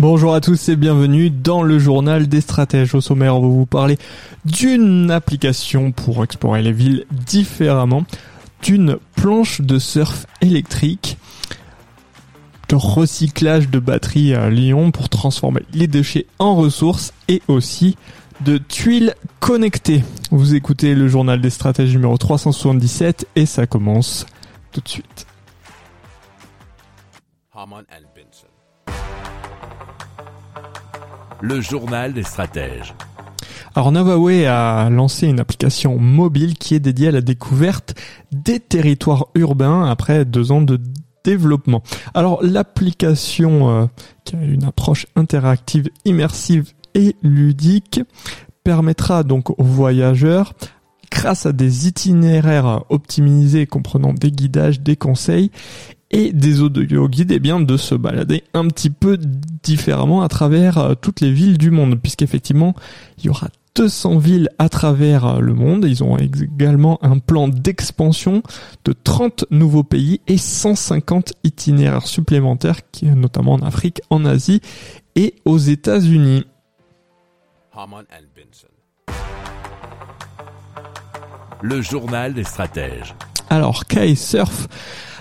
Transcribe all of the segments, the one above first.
Bonjour à tous et bienvenue dans le journal des stratèges. Au sommaire, on va vous parler d'une application pour explorer les villes différemment, d'une planche de surf électrique, de recyclage de batteries à Lyon pour transformer les déchets en ressources et aussi de tuiles connectées. Vous écoutez le journal des stratèges numéro 377 et ça commence tout de suite. Le journal des stratèges. Alors Navaway a lancé une application mobile qui est dédiée à la découverte des territoires urbains après deux ans de développement. Alors l'application euh, qui a une approche interactive, immersive et ludique permettra donc aux voyageurs grâce à des itinéraires optimisés comprenant des guidages, des conseils et des audio guides, eh bien, de se balader un petit peu différemment à travers euh, toutes les villes du monde, puisqu'effectivement, il y aura 200 villes à travers euh, le monde. Ils ont également un plan d'expansion de 30 nouveaux pays et 150 itinéraires supplémentaires, qui, notamment en Afrique, en Asie et aux États-Unis. Le journal des stratèges. Alors, Kai Surf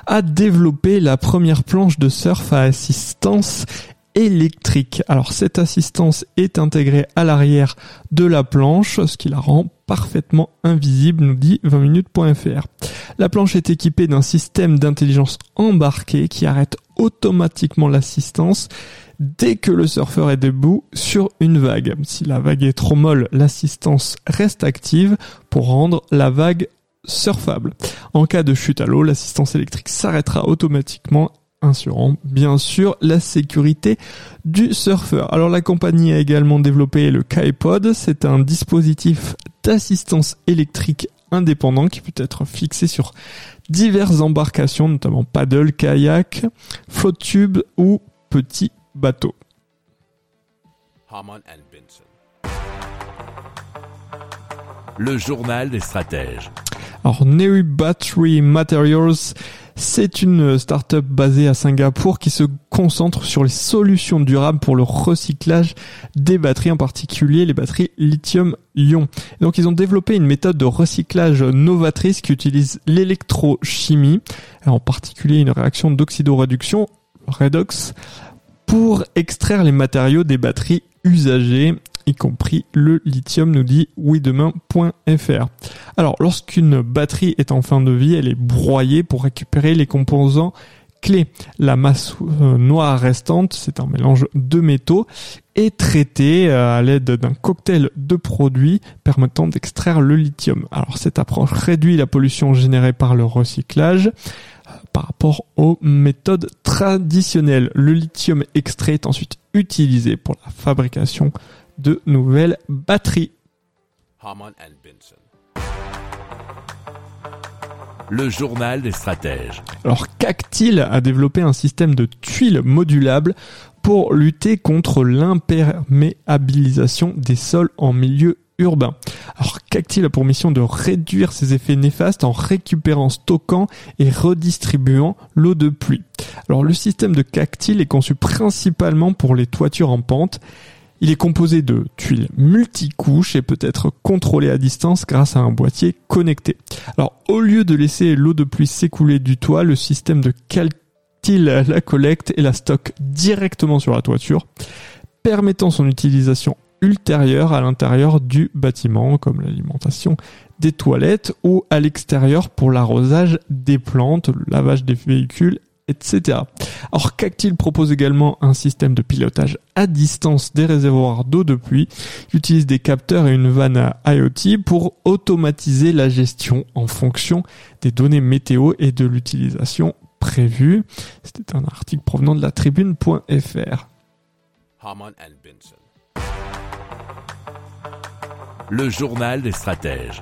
a développé la première planche de surf à assistance électrique. Alors cette assistance est intégrée à l'arrière de la planche, ce qui la rend parfaitement invisible, nous dit 20minutes.fr. La planche est équipée d'un système d'intelligence embarqué qui arrête automatiquement l'assistance dès que le surfeur est debout sur une vague. Si la vague est trop molle, l'assistance reste active pour rendre la vague surfable. En cas de chute à l'eau, l'assistance électrique s'arrêtera automatiquement assurant bien sûr la sécurité du surfeur. Alors la compagnie a également développé le KaiPod, c'est un dispositif d'assistance électrique indépendant qui peut être fixé sur diverses embarcations, notamment paddle, kayak, float tube ou petit bateau. Haman and Benson. Le journal des stratèges. Alors Battery Materials, c'est une start-up basée à Singapour qui se concentre sur les solutions durables pour le recyclage des batteries, en particulier les batteries lithium-ion. Donc ils ont développé une méthode de recyclage novatrice qui utilise l'électrochimie, en particulier une réaction d'oxydoréduction, redox, pour extraire les matériaux des batteries usagées y compris le lithium, nous dit ouidemain.fr. Alors, lorsqu'une batterie est en fin de vie, elle est broyée pour récupérer les composants clés. La masse euh, noire restante, c'est un mélange de métaux, est traitée euh, à l'aide d'un cocktail de produits permettant d'extraire le lithium. Alors cette approche réduit la pollution générée par le recyclage euh, par rapport aux méthodes traditionnelles. Le lithium extrait est ensuite utilisé pour la fabrication de nouvelles batteries. Le journal des stratèges. Alors Cactile a développé un système de tuiles modulables pour lutter contre l'imperméabilisation des sols en milieu urbain. Alors Cactile a pour mission de réduire ses effets néfastes en récupérant, stockant et redistribuant l'eau de pluie. Alors le système de Cactile est conçu principalement pour les toitures en pente il est composé de tuiles multicouches et peut être contrôlé à distance grâce à un boîtier connecté. Alors, au lieu de laisser l'eau de pluie s'écouler du toit, le système de calcule la collecte et la stocke directement sur la toiture, permettant son utilisation ultérieure à l'intérieur du bâtiment, comme l'alimentation des toilettes ou à l'extérieur pour l'arrosage des plantes, le lavage des véhicules etc. Alors Cactile propose également un système de pilotage à distance des réservoirs d'eau de pluie. Il utilise des capteurs et une vanne IoT pour automatiser la gestion en fonction des données météo et de l'utilisation prévu. C'était un article provenant de la tribune.fr. Le journal des stratèges.